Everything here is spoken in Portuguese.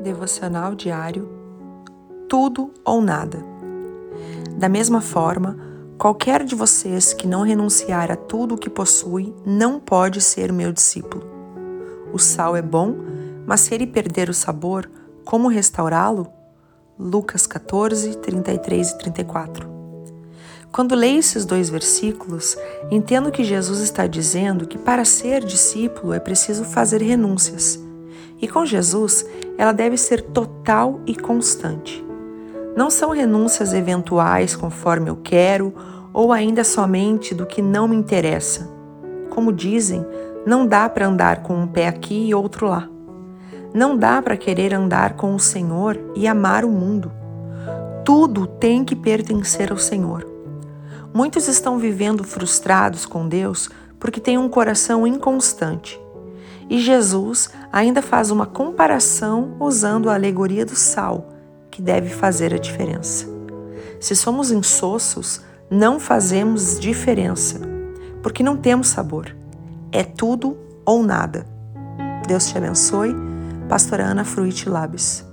Devocional Diário Tudo ou Nada. Da mesma forma, qualquer de vocês que não renunciar a tudo o que possui não pode ser meu discípulo. O sal é bom, mas se ele perder o sabor, como restaurá-lo? Lucas 14, 33 e 34. Quando leio esses dois versículos, entendo que Jesus está dizendo que para ser discípulo é preciso fazer renúncias e com Jesus, ela deve ser total e constante. Não são renúncias eventuais conforme eu quero ou ainda somente do que não me interessa. Como dizem, não dá para andar com um pé aqui e outro lá. Não dá para querer andar com o Senhor e amar o mundo. Tudo tem que pertencer ao Senhor. Muitos estão vivendo frustrados com Deus porque têm um coração inconstante e Jesus ainda faz uma comparação usando a alegoria do sal, que deve fazer a diferença. Se somos insossos, não fazemos diferença, porque não temos sabor. É tudo ou nada. Deus te abençoe. Pastora Ana Fruit Labs.